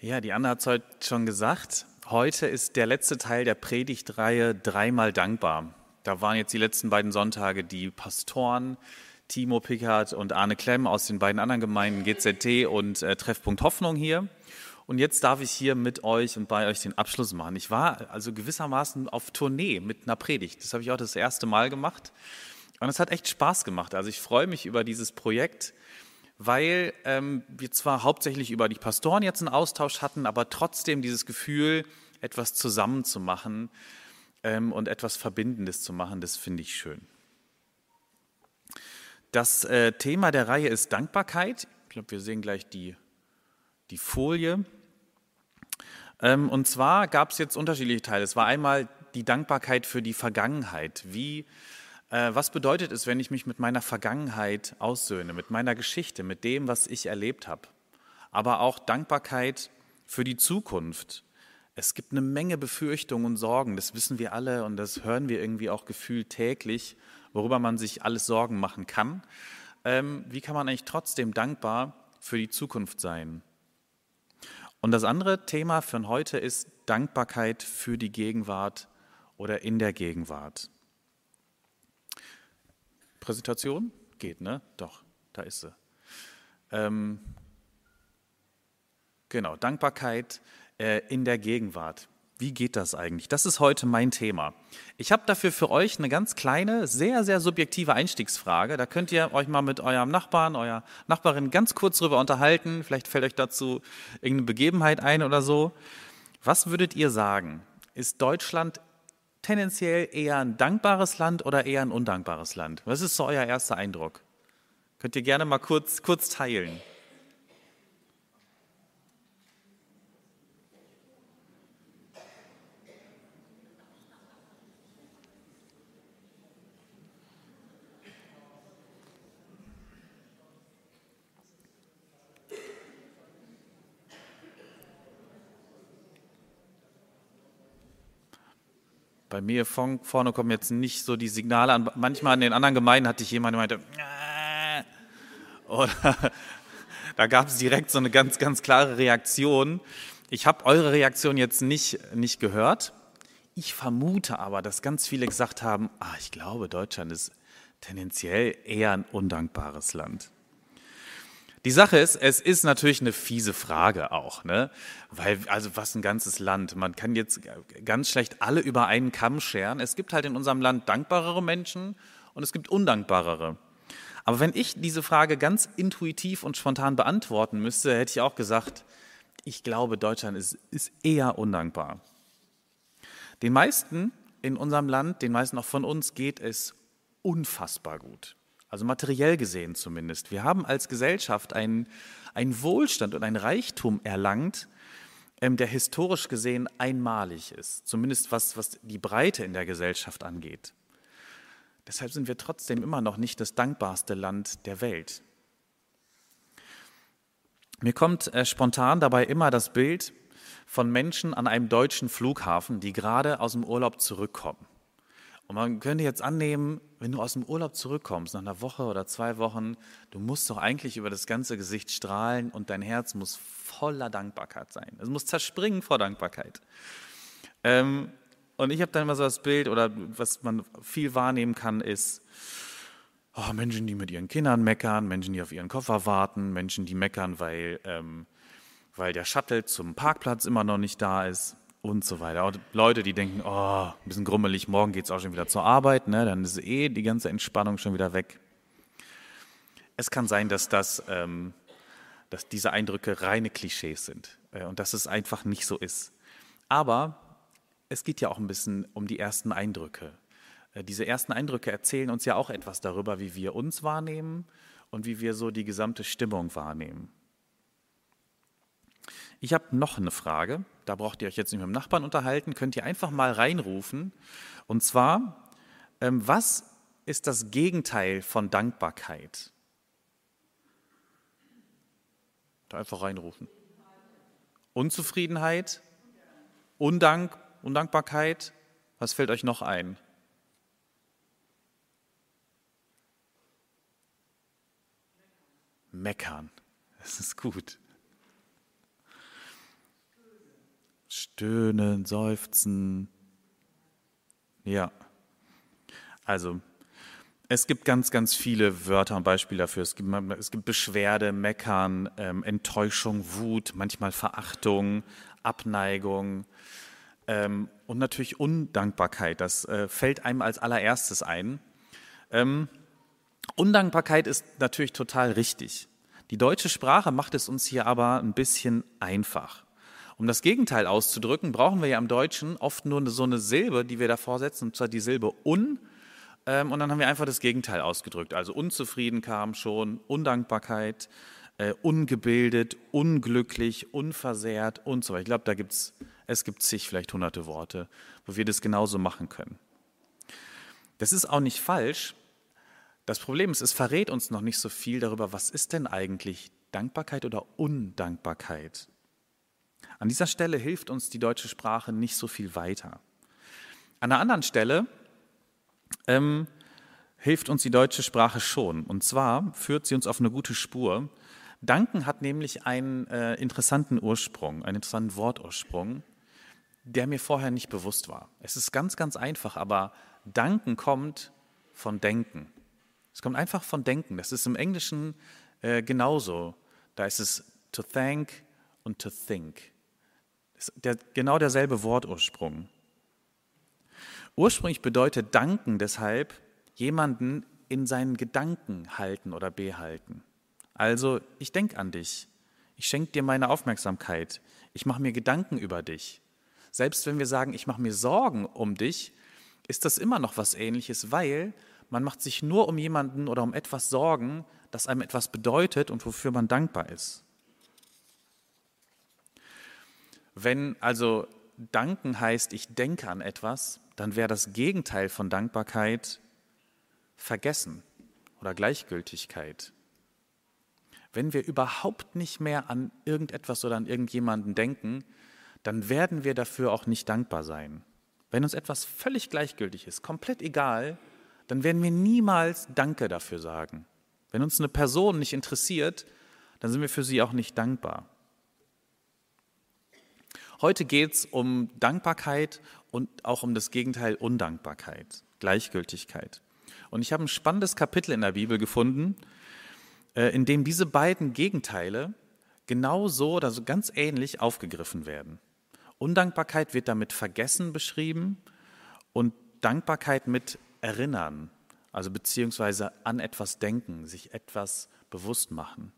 Ja, die Anna hat es heute schon gesagt. Heute ist der letzte Teil der Predigtreihe Dreimal dankbar. Da waren jetzt die letzten beiden Sonntage die Pastoren Timo Pickard und Arne Klemm aus den beiden anderen Gemeinden GZT und äh, Treffpunkt Hoffnung hier. Und jetzt darf ich hier mit euch und bei euch den Abschluss machen. Ich war also gewissermaßen auf Tournee mit einer Predigt. Das habe ich auch das erste Mal gemacht. Und es hat echt Spaß gemacht. Also ich freue mich über dieses Projekt weil ähm, wir zwar hauptsächlich über die Pastoren jetzt einen Austausch hatten, aber trotzdem dieses Gefühl, etwas zusammen zu machen ähm, und etwas Verbindendes zu machen, das finde ich schön. Das äh, Thema der Reihe ist Dankbarkeit. Ich glaube, wir sehen gleich die, die Folie. Ähm, und zwar gab es jetzt unterschiedliche Teile. Es war einmal die Dankbarkeit für die Vergangenheit. Wie was bedeutet es, wenn ich mich mit meiner Vergangenheit aussöhne, mit meiner Geschichte, mit dem, was ich erlebt habe? Aber auch Dankbarkeit für die Zukunft. Es gibt eine Menge Befürchtungen und Sorgen, das wissen wir alle und das hören wir irgendwie auch gefühlt täglich, worüber man sich alles Sorgen machen kann. Ähm, wie kann man eigentlich trotzdem dankbar für die Zukunft sein? Und das andere Thema von heute ist Dankbarkeit für die Gegenwart oder in der Gegenwart. Präsentation? Geht, ne? Doch, da ist sie. Ähm, genau, Dankbarkeit äh, in der Gegenwart. Wie geht das eigentlich? Das ist heute mein Thema. Ich habe dafür für euch eine ganz kleine, sehr, sehr subjektive Einstiegsfrage. Da könnt ihr euch mal mit eurem Nachbarn, eurer Nachbarin ganz kurz drüber unterhalten. Vielleicht fällt euch dazu irgendeine Begebenheit ein oder so. Was würdet ihr sagen? Ist Deutschland tendenziell eher ein dankbares Land oder eher ein undankbares Land? Was ist so euer erster Eindruck? Könnt ihr gerne mal kurz, kurz teilen. Bei mir von vorne kommen jetzt nicht so die Signale an. Manchmal in den anderen Gemeinden hatte ich jemanden, der meinte, äh. oder da gab es direkt so eine ganz, ganz klare Reaktion. Ich habe eure Reaktion jetzt nicht, nicht gehört. Ich vermute aber, dass ganz viele gesagt haben, ah, ich glaube, Deutschland ist tendenziell eher ein undankbares Land. Die Sache ist, es ist natürlich eine fiese Frage auch, ne? Weil, also was ein ganzes Land. Man kann jetzt ganz schlecht alle über einen Kamm scheren. Es gibt halt in unserem Land dankbarere Menschen und es gibt undankbarere. Aber wenn ich diese Frage ganz intuitiv und spontan beantworten müsste, hätte ich auch gesagt, ich glaube, Deutschland ist, ist eher undankbar. Den meisten in unserem Land, den meisten auch von uns, geht es unfassbar gut. Also materiell gesehen zumindest. Wir haben als Gesellschaft einen, einen Wohlstand und ein Reichtum erlangt, ähm, der historisch gesehen einmalig ist, zumindest was, was die Breite in der Gesellschaft angeht. Deshalb sind wir trotzdem immer noch nicht das dankbarste Land der Welt. Mir kommt äh, spontan dabei immer das Bild von Menschen an einem deutschen Flughafen, die gerade aus dem Urlaub zurückkommen. Und man könnte jetzt annehmen, wenn du aus dem Urlaub zurückkommst, nach einer Woche oder zwei Wochen, du musst doch eigentlich über das ganze Gesicht strahlen und dein Herz muss voller Dankbarkeit sein. Es muss zerspringen vor Dankbarkeit. Ähm, und ich habe dann immer so das Bild, oder was man viel wahrnehmen kann, ist, oh, Menschen, die mit ihren Kindern meckern, Menschen, die auf ihren Koffer warten, Menschen, die meckern, weil, ähm, weil der Shuttle zum Parkplatz immer noch nicht da ist und so weiter. Und Leute, die denken, oh, ein bisschen grummelig, morgen geht es auch schon wieder zur Arbeit, ne? dann ist eh die ganze Entspannung schon wieder weg. Es kann sein, dass, das, ähm, dass diese Eindrücke reine Klischees sind äh, und dass es einfach nicht so ist. Aber es geht ja auch ein bisschen um die ersten Eindrücke. Äh, diese ersten Eindrücke erzählen uns ja auch etwas darüber, wie wir uns wahrnehmen und wie wir so die gesamte Stimmung wahrnehmen. Ich habe noch eine Frage, da braucht ihr euch jetzt nicht mit dem Nachbarn unterhalten, könnt ihr einfach mal reinrufen. Und zwar, ähm, was ist das Gegenteil von Dankbarkeit? Da einfach reinrufen. Unzufriedenheit, Undank, Undankbarkeit. Was fällt euch noch ein? Meckern. Das ist gut. Stöhnen, seufzen. Ja. Also, es gibt ganz, ganz viele Wörter und Beispiele dafür. Es gibt, es gibt Beschwerde, Meckern, ähm, Enttäuschung, Wut, manchmal Verachtung, Abneigung ähm, und natürlich Undankbarkeit. Das äh, fällt einem als allererstes ein. Ähm, Undankbarkeit ist natürlich total richtig. Die deutsche Sprache macht es uns hier aber ein bisschen einfach. Um das Gegenteil auszudrücken, brauchen wir ja im Deutschen oft nur so eine Silbe, die wir davor setzen, und zwar die Silbe un ähm, und dann haben wir einfach das Gegenteil ausgedrückt. Also unzufrieden kam schon, Undankbarkeit, äh, ungebildet, unglücklich, unversehrt und so weiter. Ich glaube, da gibt's, es gibt zig, vielleicht hunderte Worte, wo wir das genauso machen können. Das ist auch nicht falsch. Das Problem ist, es verrät uns noch nicht so viel darüber, was ist denn eigentlich Dankbarkeit oder Undankbarkeit. An dieser Stelle hilft uns die deutsche Sprache nicht so viel weiter. An einer anderen Stelle ähm, hilft uns die deutsche Sprache schon. Und zwar führt sie uns auf eine gute Spur. Danken hat nämlich einen äh, interessanten Ursprung, einen interessanten Wortursprung, der mir vorher nicht bewusst war. Es ist ganz, ganz einfach, aber Danken kommt von Denken. Es kommt einfach von Denken. Das ist im Englischen äh, genauso. Da ist es to thank und to think. Ist der, genau derselbe Wortursprung. Ursprünglich bedeutet danken deshalb jemanden in seinen Gedanken halten oder behalten. Also, ich denke an dich. Ich schenke dir meine Aufmerksamkeit. Ich mache mir Gedanken über dich. Selbst wenn wir sagen, ich mache mir Sorgen um dich, ist das immer noch was Ähnliches, weil man macht sich nur um jemanden oder um etwas Sorgen, das einem etwas bedeutet und wofür man dankbar ist. Wenn also danken heißt, ich denke an etwas, dann wäre das Gegenteil von Dankbarkeit Vergessen oder Gleichgültigkeit. Wenn wir überhaupt nicht mehr an irgendetwas oder an irgendjemanden denken, dann werden wir dafür auch nicht dankbar sein. Wenn uns etwas völlig gleichgültig ist, komplett egal, dann werden wir niemals Danke dafür sagen. Wenn uns eine Person nicht interessiert, dann sind wir für sie auch nicht dankbar. Heute geht es um Dankbarkeit und auch um das Gegenteil Undankbarkeit, Gleichgültigkeit. Und ich habe ein spannendes Kapitel in der Bibel gefunden, äh, in dem diese beiden Gegenteile genau so oder so ganz ähnlich aufgegriffen werden. Undankbarkeit wird damit Vergessen beschrieben und Dankbarkeit mit Erinnern, also beziehungsweise an etwas denken, sich etwas bewusst machen.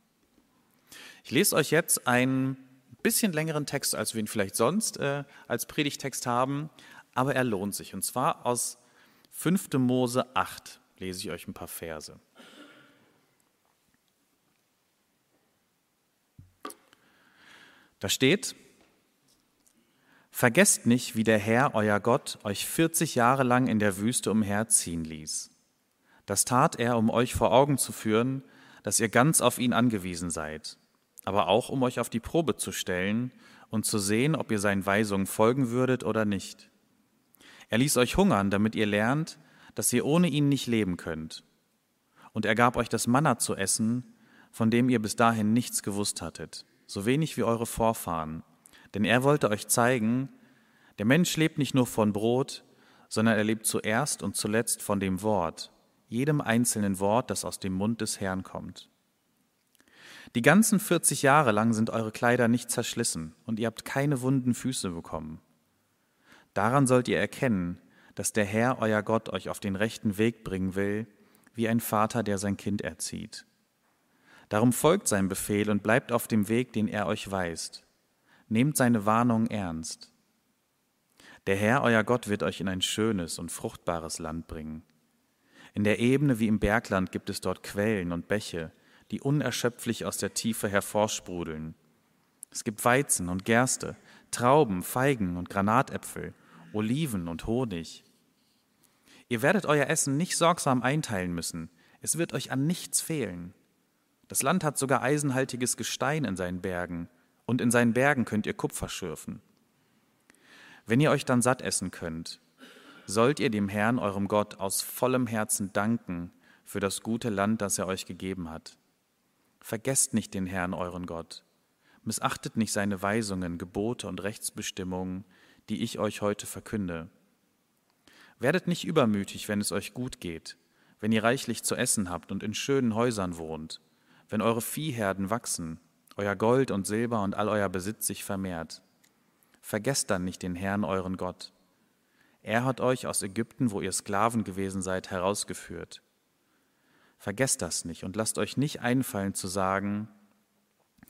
Ich lese euch jetzt ein bisschen längeren Text, als wir ihn vielleicht sonst äh, als Predigtext haben, aber er lohnt sich. Und zwar aus 5. Mose 8 lese ich euch ein paar Verse. Da steht, Vergesst nicht, wie der Herr, euer Gott, euch 40 Jahre lang in der Wüste umherziehen ließ. Das tat er, um euch vor Augen zu führen, dass ihr ganz auf ihn angewiesen seid aber auch um euch auf die Probe zu stellen und zu sehen, ob ihr seinen Weisungen folgen würdet oder nicht. Er ließ euch hungern, damit ihr lernt, dass ihr ohne ihn nicht leben könnt. Und er gab euch das Manna zu essen, von dem ihr bis dahin nichts gewusst hattet, so wenig wie eure Vorfahren. Denn er wollte euch zeigen, der Mensch lebt nicht nur von Brot, sondern er lebt zuerst und zuletzt von dem Wort, jedem einzelnen Wort, das aus dem Mund des Herrn kommt. Die ganzen 40 Jahre lang sind eure Kleider nicht zerschlissen und ihr habt keine wunden Füße bekommen. Daran sollt ihr erkennen, dass der Herr, euer Gott, euch auf den rechten Weg bringen will, wie ein Vater, der sein Kind erzieht. Darum folgt sein Befehl und bleibt auf dem Weg, den er euch weist. Nehmt seine Warnung ernst. Der Herr, euer Gott, wird euch in ein schönes und fruchtbares Land bringen. In der Ebene wie im Bergland gibt es dort Quellen und Bäche, die unerschöpflich aus der Tiefe hervorsprudeln. Es gibt Weizen und Gerste, Trauben, Feigen und Granatäpfel, Oliven und Honig. Ihr werdet euer Essen nicht sorgsam einteilen müssen, es wird euch an nichts fehlen. Das Land hat sogar eisenhaltiges Gestein in seinen Bergen, und in seinen Bergen könnt ihr Kupfer schürfen. Wenn ihr euch dann satt essen könnt, sollt ihr dem Herrn, eurem Gott, aus vollem Herzen danken für das gute Land, das er euch gegeben hat. Vergesst nicht den Herrn, euren Gott. Missachtet nicht seine Weisungen, Gebote und Rechtsbestimmungen, die ich euch heute verkünde. Werdet nicht übermütig, wenn es euch gut geht, wenn ihr reichlich zu essen habt und in schönen Häusern wohnt, wenn eure Viehherden wachsen, euer Gold und Silber und all euer Besitz sich vermehrt. Vergesst dann nicht den Herrn, euren Gott. Er hat euch aus Ägypten, wo ihr Sklaven gewesen seid, herausgeführt. Vergesst das nicht und lasst euch nicht einfallen zu sagen,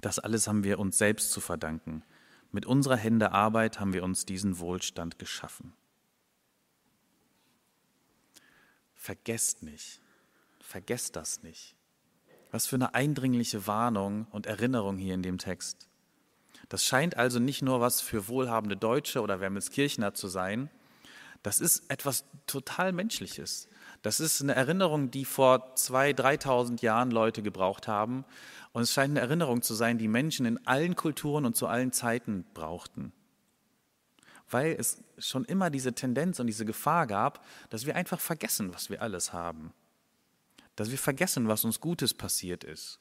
das alles haben wir uns selbst zu verdanken. Mit unserer Hände Arbeit haben wir uns diesen Wohlstand geschaffen. Vergesst nicht, vergesst das nicht. Was für eine eindringliche Warnung und Erinnerung hier in dem Text. Das scheint also nicht nur was für wohlhabende Deutsche oder Wermelskirchner zu sein, das ist etwas total Menschliches. Das ist eine Erinnerung, die vor 2.000, 3.000 Jahren Leute gebraucht haben. Und es scheint eine Erinnerung zu sein, die Menschen in allen Kulturen und zu allen Zeiten brauchten. Weil es schon immer diese Tendenz und diese Gefahr gab, dass wir einfach vergessen, was wir alles haben. Dass wir vergessen, was uns Gutes passiert ist.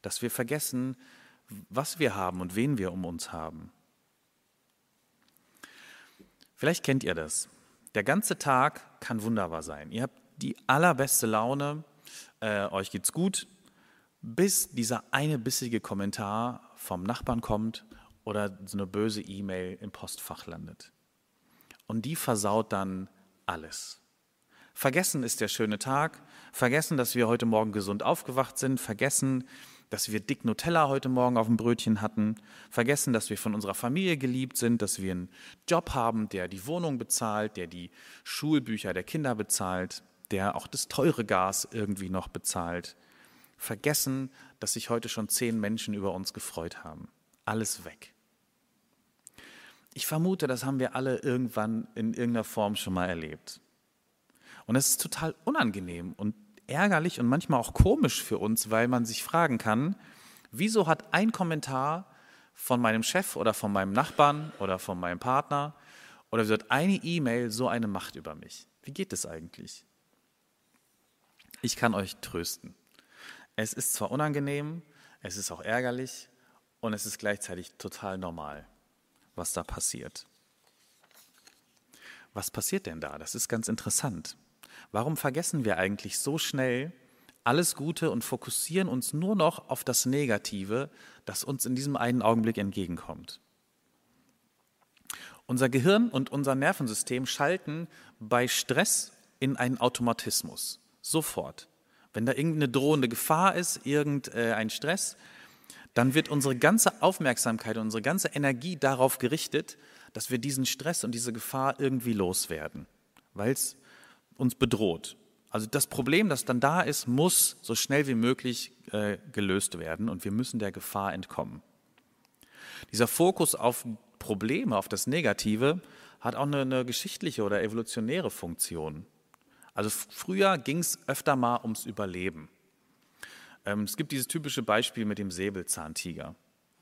Dass wir vergessen, was wir haben und wen wir um uns haben. Vielleicht kennt ihr das. Der ganze Tag kann wunderbar sein. Ihr habt die allerbeste Laune, äh, euch geht's gut, bis dieser eine bissige Kommentar vom Nachbarn kommt oder so eine böse E-Mail im Postfach landet. Und die versaut dann alles. Vergessen ist der schöne Tag, vergessen, dass wir heute Morgen gesund aufgewacht sind, vergessen, dass wir dick Nutella heute Morgen auf dem Brötchen hatten, vergessen, dass wir von unserer Familie geliebt sind, dass wir einen Job haben, der die Wohnung bezahlt, der die Schulbücher der Kinder bezahlt, der auch das teure Gas irgendwie noch bezahlt. Vergessen, dass sich heute schon zehn Menschen über uns gefreut haben. Alles weg. Ich vermute, das haben wir alle irgendwann in irgendeiner Form schon mal erlebt. Und es ist total unangenehm und ärgerlich und manchmal auch komisch für uns, weil man sich fragen kann, wieso hat ein Kommentar von meinem Chef oder von meinem Nachbarn oder von meinem Partner oder hat eine E-Mail so eine Macht über mich? Wie geht es eigentlich? Ich kann euch trösten. Es ist zwar unangenehm, es ist auch ärgerlich und es ist gleichzeitig total normal, was da passiert. Was passiert denn da? Das ist ganz interessant. Warum vergessen wir eigentlich so schnell alles Gute und fokussieren uns nur noch auf das Negative, das uns in diesem einen Augenblick entgegenkommt? Unser Gehirn und unser Nervensystem schalten bei Stress in einen Automatismus. Sofort. Wenn da irgendeine drohende Gefahr ist, irgendein Stress, dann wird unsere ganze Aufmerksamkeit, unsere ganze Energie darauf gerichtet, dass wir diesen Stress und diese Gefahr irgendwie loswerden, weil es uns bedroht. Also das Problem, das dann da ist, muss so schnell wie möglich äh, gelöst werden und wir müssen der Gefahr entkommen. Dieser Fokus auf Probleme, auf das Negative, hat auch eine, eine geschichtliche oder evolutionäre Funktion. Also früher ging es öfter mal ums Überleben. Ähm, es gibt dieses typische Beispiel mit dem Säbelzahntiger.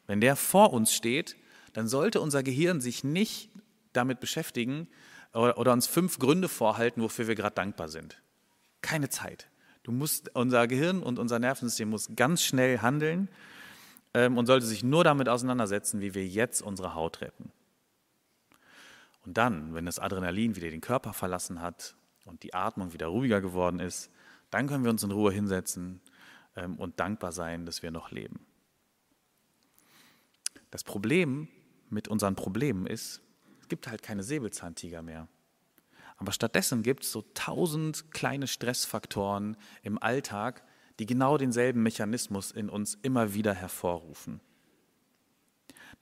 Wenn der vor uns steht, dann sollte unser Gehirn sich nicht damit beschäftigen, oder, uns fünf Gründe vorhalten, wofür wir gerade dankbar sind. Keine Zeit. Du musst, unser Gehirn und unser Nervensystem muss ganz schnell handeln ähm, und sollte sich nur damit auseinandersetzen, wie wir jetzt unsere Haut retten. Und dann, wenn das Adrenalin wieder den Körper verlassen hat und die Atmung wieder ruhiger geworden ist, dann können wir uns in Ruhe hinsetzen ähm, und dankbar sein, dass wir noch leben. Das Problem mit unseren Problemen ist, gibt halt keine Säbelzahntiger mehr. Aber stattdessen gibt es so tausend kleine Stressfaktoren im Alltag, die genau denselben Mechanismus in uns immer wieder hervorrufen.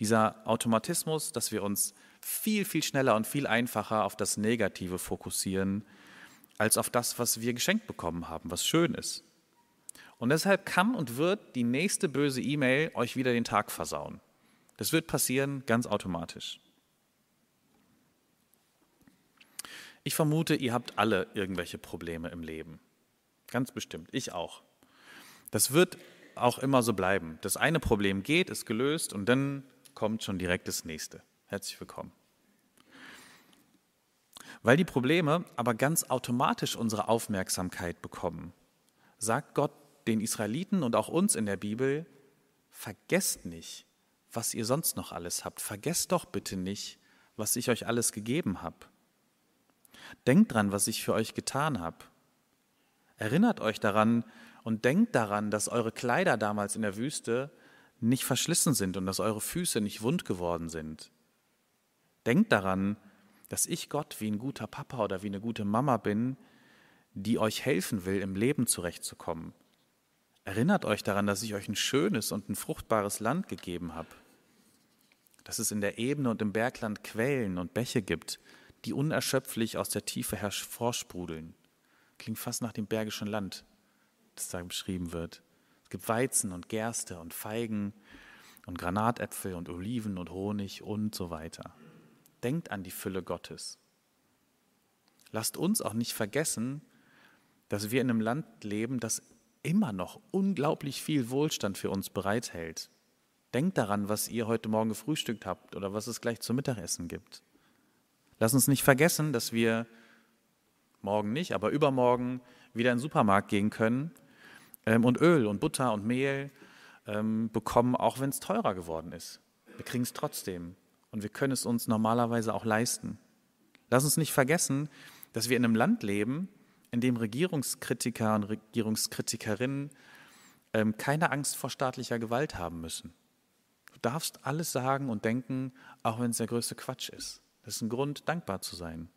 Dieser Automatismus, dass wir uns viel, viel schneller und viel einfacher auf das Negative fokussieren, als auf das, was wir geschenkt bekommen haben, was schön ist. Und deshalb kann und wird die nächste böse E-Mail euch wieder den Tag versauen. Das wird passieren ganz automatisch. Ich vermute, ihr habt alle irgendwelche Probleme im Leben. Ganz bestimmt. Ich auch. Das wird auch immer so bleiben. Das eine Problem geht, ist gelöst und dann kommt schon direkt das nächste. Herzlich willkommen. Weil die Probleme aber ganz automatisch unsere Aufmerksamkeit bekommen, sagt Gott den Israeliten und auch uns in der Bibel, vergesst nicht, was ihr sonst noch alles habt. Vergesst doch bitte nicht, was ich euch alles gegeben habe. Denkt dran, was ich für euch getan habe. Erinnert euch daran und denkt daran, dass eure Kleider damals in der Wüste nicht verschlissen sind und dass eure Füße nicht wund geworden sind. Denkt daran, dass ich Gott wie ein guter Papa oder wie eine gute Mama bin, die euch helfen will, im Leben zurechtzukommen. Erinnert euch daran, dass ich euch ein schönes und ein fruchtbares Land gegeben habe. Dass es in der Ebene und im Bergland Quellen und Bäche gibt, die unerschöpflich aus der Tiefe hervorsprudeln. Klingt fast nach dem Bergischen Land, das da beschrieben wird. Es gibt Weizen und Gerste und Feigen und Granatäpfel und Oliven und Honig und so weiter. Denkt an die Fülle Gottes. Lasst uns auch nicht vergessen, dass wir in einem Land leben, das immer noch unglaublich viel Wohlstand für uns bereithält. Denkt daran, was ihr heute Morgen gefrühstückt habt oder was es gleich zum Mittagessen gibt. Lasst uns nicht vergessen, dass wir morgen nicht, aber übermorgen wieder in den Supermarkt gehen können ähm, und Öl und Butter und Mehl ähm, bekommen, auch wenn es teurer geworden ist. Wir kriegen es trotzdem und wir können es uns normalerweise auch leisten. Lass uns nicht vergessen, dass wir in einem Land leben, in dem Regierungskritiker und Regierungskritikerinnen ähm, keine Angst vor staatlicher Gewalt haben müssen. Du darfst alles sagen und denken, auch wenn es der größte Quatsch ist. Das ist ein Grund, dankbar zu sein.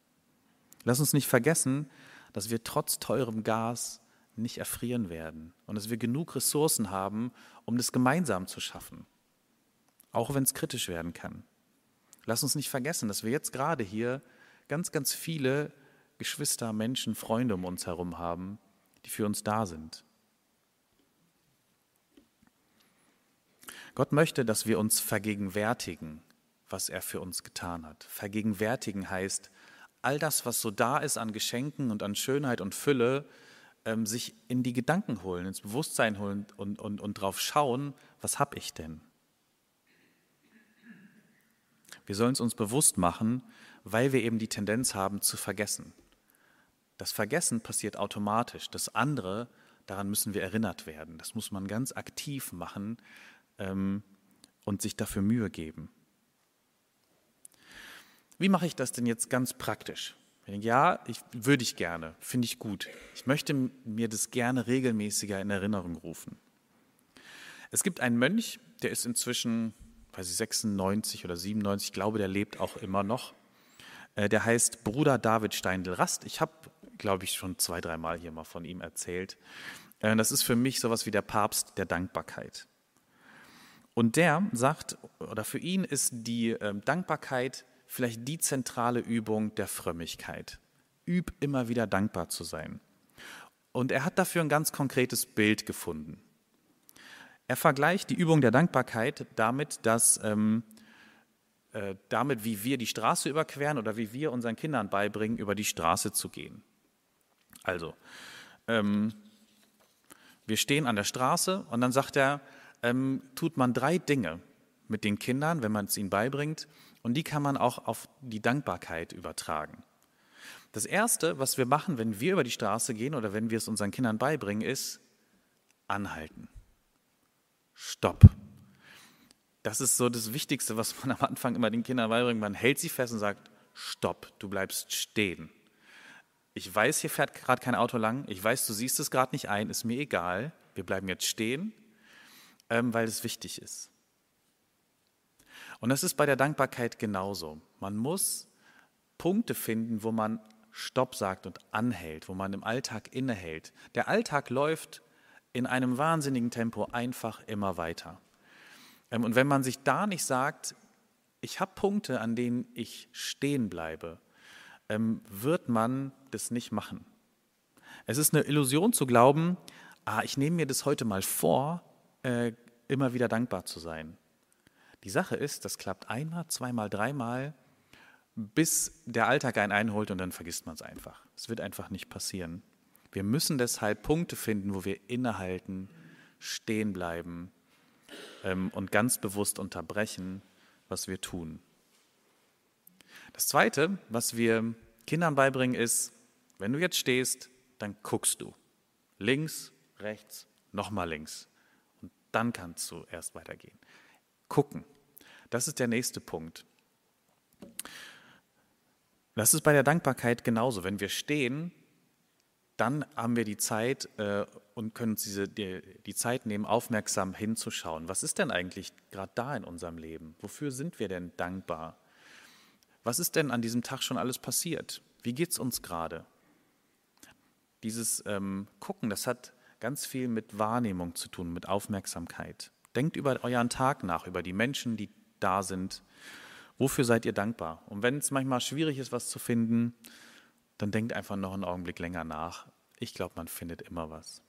Lass uns nicht vergessen, dass wir trotz teurem Gas nicht erfrieren werden und dass wir genug Ressourcen haben, um das gemeinsam zu schaffen, auch wenn es kritisch werden kann. Lass uns nicht vergessen, dass wir jetzt gerade hier ganz, ganz viele Geschwister, Menschen, Freunde um uns herum haben, die für uns da sind. Gott möchte, dass wir uns vergegenwärtigen, was er für uns getan hat. Vergegenwärtigen heißt, all das, was so da ist an Geschenken und an Schönheit und Fülle, ähm, sich in die Gedanken holen, ins Bewusstsein holen und, und, und drauf schauen, was habe ich denn? Wir sollen es uns bewusst machen, weil wir eben die Tendenz haben zu vergessen. Das Vergessen passiert automatisch. Das andere, daran müssen wir erinnert werden. Das muss man ganz aktiv machen ähm, und sich dafür Mühe geben. Wie mache ich das denn jetzt ganz praktisch? Ja, ich, würde ich gerne, finde ich gut. Ich möchte mir das gerne regelmäßiger in Erinnerung rufen. Es gibt einen Mönch, der ist inzwischen, weiß ich, 96 oder 97, ich glaube, der lebt auch immer noch. Äh, der heißt Bruder David Steindl-Rast. Ich habe glaube ich, schon zwei, dreimal hier mal von ihm erzählt. Äh, das ist für mich sowas wie der Papst der Dankbarkeit. Und der sagt, oder für ihn ist die ähm, Dankbarkeit vielleicht die zentrale Übung der Frömmigkeit. Üb immer wieder dankbar zu sein. Und er hat dafür ein ganz konkretes Bild gefunden. Er vergleicht die Übung der Dankbarkeit damit, dass ähm, äh, damit, wie wir die Straße überqueren oder wie wir unseren Kindern beibringen, über die Straße zu gehen. Also, ähm, wir stehen an der Straße und dann sagt er, ähm, tut man drei Dinge mit den Kindern, wenn man es ihnen beibringt, und die kann man auch auf die Dankbarkeit übertragen. Das Erste, was wir machen, wenn wir über die Straße gehen oder wenn wir es unseren Kindern beibringen, ist anhalten. Stopp. Das ist so das Wichtigste, was man am Anfang immer den Kindern beibringt. Man hält sie fest und sagt, Stopp, du bleibst stehen ich weiß, hier fährt gerade kein Auto lang, ich weiß, du siehst es gerade nicht ein, ist mir egal, wir bleiben jetzt stehen, ähm, weil es wichtig ist. Und das ist bei der Dankbarkeit genauso. Man muss Punkte finden, wo man Stopp sagt und anhält, wo man im Alltag innehält. Der Alltag läuft in einem wahnsinnigen Tempo einfach immer weiter. Ähm, und wenn man sich da nicht sagt, ich habe Punkte, an denen ich stehen bleibe, ähm, wird man das nicht machen. Es ist eine Illusion zu glauben, ah, ich nehme mir das heute mal vor, äh, immer wieder dankbar zu sein. Die Sache ist, das klappt einmal, zweimal, dreimal, bis der Alltag einen einholt und dann vergisst man es einfach. Es wird einfach nicht passieren. Wir müssen deshalb Punkte finden, wo wir innehalten, stehen bleiben ähm, und ganz bewusst unterbrechen, was wir tun. Das Zweite, was wir Kindern beibringen, ist, wenn du jetzt stehst, dann guckst du. Links, rechts, nochmal links. Und Dann kannst du erst weitergehen. Gucken. Das ist der nächste Punkt. Das ist bei der Dankbarkeit genauso. Wenn wir stehen, dann haben wir die Zeit äh, und können uns diese, die, die Zeit nehmen, aufmerksam hinzuschauen. Was ist denn eigentlich gerade da in unserem Leben? Wofür sind wir denn dankbar? Was ist denn an diesem Tag schon alles passiert? Wie geht es uns gerade? Dieses ähm, Gucken, das hat ganz viel mit Wahrnehmung zu tun, mit Aufmerksamkeit. Denkt über euren Tag nach, über die Menschen, die da sind. Wofür seid ihr dankbar? Und wenn es manchmal schwierig ist, was zu finden, dann denkt einfach noch einen Augenblick länger nach. Ich glaube, man findet immer was.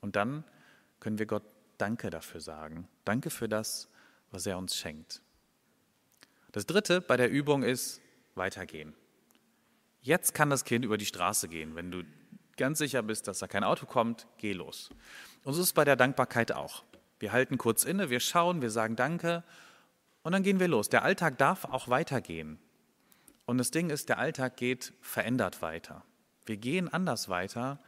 Und dann können wir Gott Danke dafür sagen. Danke für das, was er uns schenkt. Das Dritte bei der Übung ist weitergehen. Jetzt kann das Kind über die Straße gehen. Wenn du ganz sicher bist, dass da kein Auto kommt, geh los. Und so ist es bei der Dankbarkeit auch. Wir halten kurz inne, wir schauen, wir sagen Danke und dann gehen wir los. Der Alltag darf auch weitergehen. Und das Ding ist, der Alltag geht verändert weiter. Wir gehen anders weiter,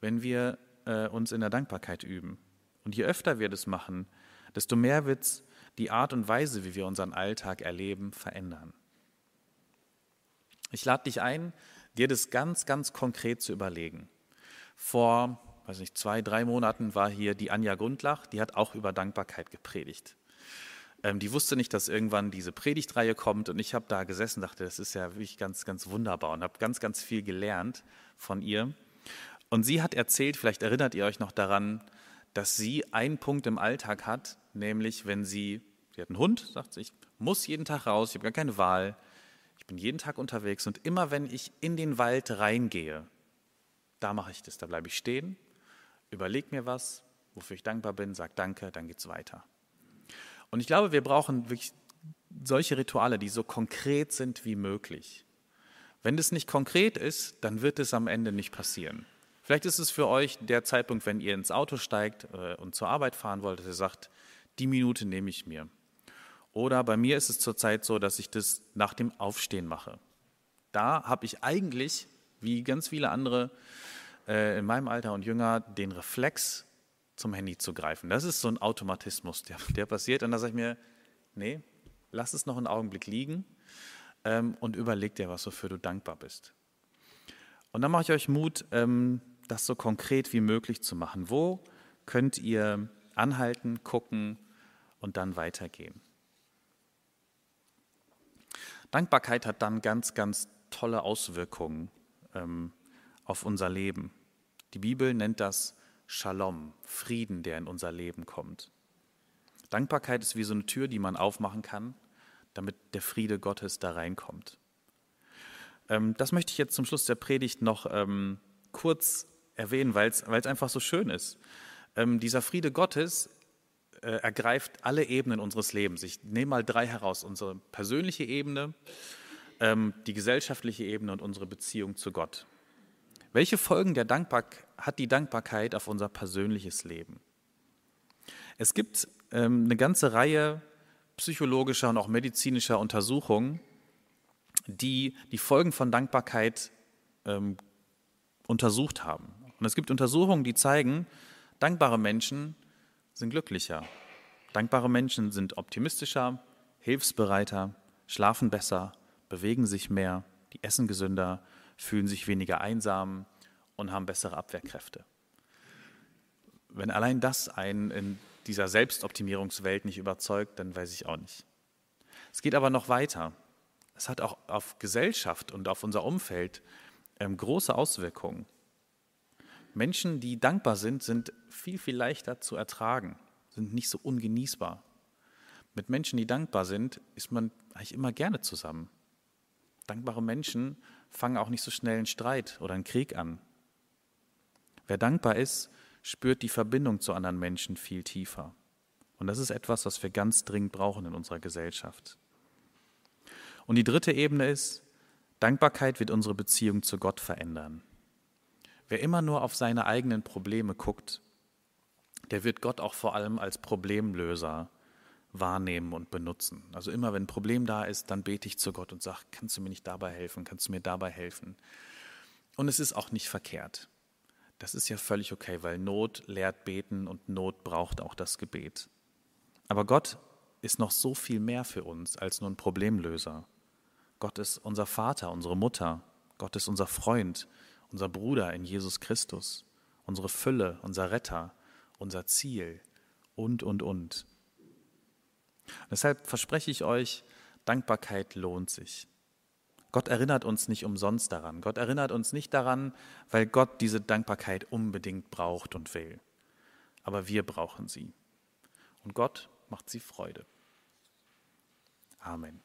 wenn wir äh, uns in der Dankbarkeit üben. Und je öfter wir das machen, desto mehr wird die Art und Weise, wie wir unseren Alltag erleben, verändern. Ich lade dich ein, dir das ganz, ganz konkret zu überlegen. Vor, weiß nicht, zwei, drei Monaten war hier die Anja Gundlach, die hat auch über Dankbarkeit gepredigt. Ähm, die wusste nicht, dass irgendwann diese Predigtreihe kommt und ich habe da gesessen, dachte, das ist ja wirklich ganz, ganz wunderbar und habe ganz, ganz viel gelernt von ihr. Und sie hat erzählt, vielleicht erinnert ihr euch noch daran, dass sie einen Punkt im Alltag hat, nämlich wenn sie, sie hat einen Hund, sagt sie, ich muss jeden Tag raus, ich habe gar keine Wahl, ich bin jeden Tag unterwegs und immer wenn ich in den Wald reingehe, da mache ich das, da bleibe ich stehen, überlege mir was, wofür ich dankbar bin, sage Danke, dann geht es weiter. Und ich glaube, wir brauchen wirklich solche Rituale, die so konkret sind wie möglich. Wenn das nicht konkret ist, dann wird es am Ende nicht passieren. Vielleicht ist es für euch der Zeitpunkt, wenn ihr ins Auto steigt äh, und zur Arbeit fahren wollt, dass ihr sagt, die Minute nehme ich mir. Oder bei mir ist es zurzeit so, dass ich das nach dem Aufstehen mache. Da habe ich eigentlich, wie ganz viele andere äh, in meinem Alter und jünger, den Reflex, zum Handy zu greifen. Das ist so ein Automatismus, der, der passiert. Und da sage ich mir, nee, lass es noch einen Augenblick liegen ähm, und überleg dir was, wofür du dankbar bist. Und dann mache ich euch Mut, ähm, das so konkret wie möglich zu machen. Wo könnt ihr anhalten, gucken und dann weitergehen? Dankbarkeit hat dann ganz, ganz tolle Auswirkungen ähm, auf unser Leben. Die Bibel nennt das Shalom, Frieden, der in unser Leben kommt. Dankbarkeit ist wie so eine Tür, die man aufmachen kann, damit der Friede Gottes da reinkommt. Ähm, das möchte ich jetzt zum Schluss der Predigt noch ähm, kurz erwähnen, weil es einfach so schön ist. Ähm, dieser Friede Gottes äh, ergreift alle Ebenen unseres Lebens. Ich nehme mal drei heraus. Unsere persönliche Ebene, die gesellschaftliche Ebene und unsere Beziehung zu Gott. Welche Folgen der Dankbarkeit hat die Dankbarkeit auf unser persönliches Leben? Es gibt ähm, eine ganze Reihe psychologischer und auch medizinischer Untersuchungen, die die Folgen von Dankbarkeit ähm, untersucht haben. Und es gibt Untersuchungen, die zeigen, dankbare Menschen sind glücklicher. Dankbare Menschen sind optimistischer, hilfsbereiter, schlafen besser, bewegen sich mehr, die essen gesünder, fühlen sich weniger einsam und haben bessere Abwehrkräfte. Wenn allein das einen in dieser Selbstoptimierungswelt nicht überzeugt, dann weiß ich auch nicht. Es geht aber noch weiter. Es hat auch auf Gesellschaft und auf unser Umfeld ähm, große Auswirkungen. Menschen, die dankbar sind, sind viel, viel leichter zu ertragen, sind nicht so ungenießbar. Mit Menschen, die dankbar sind, ist man eigentlich immer gerne zusammen. Dankbare Menschen fangen auch nicht so schnell einen Streit oder einen Krieg an. Wer dankbar ist, spürt die Verbindung zu anderen Menschen viel tiefer. Und das ist etwas, was wir ganz dringend brauchen in unserer Gesellschaft. Und die dritte Ebene ist, Dankbarkeit wird unsere Beziehung zu Gott verändern. Wer immer nur auf seine eigenen Probleme guckt, der wird Gott auch vor allem als Problemlöser wahrnehmen und benutzen. Also immer wenn ein Problem da ist, dann bete ich zu Gott und sage, kannst du mir nicht dabei helfen, kannst du mir dabei helfen. Und es ist auch nicht verkehrt. Das ist ja völlig okay, weil Not lehrt beten und Not braucht auch das Gebet. Aber Gott ist noch so viel mehr für uns als nur ein Problemlöser. Gott ist unser Vater, unsere Mutter. Gott ist unser Freund, unser Bruder in Jesus Christus, unsere Fülle, unser Retter, unser Ziel und, und, Deshalb verspreche ich euch, Dankbarkeit lohnt sich. Gott erinnert uns nicht umsonst daran. Gott erinnert uns nicht daran, weil Gott diese Dankbarkeit unbedingt braucht und will. Aber wir brauchen sie. Und Gott macht sie Freude. Amen.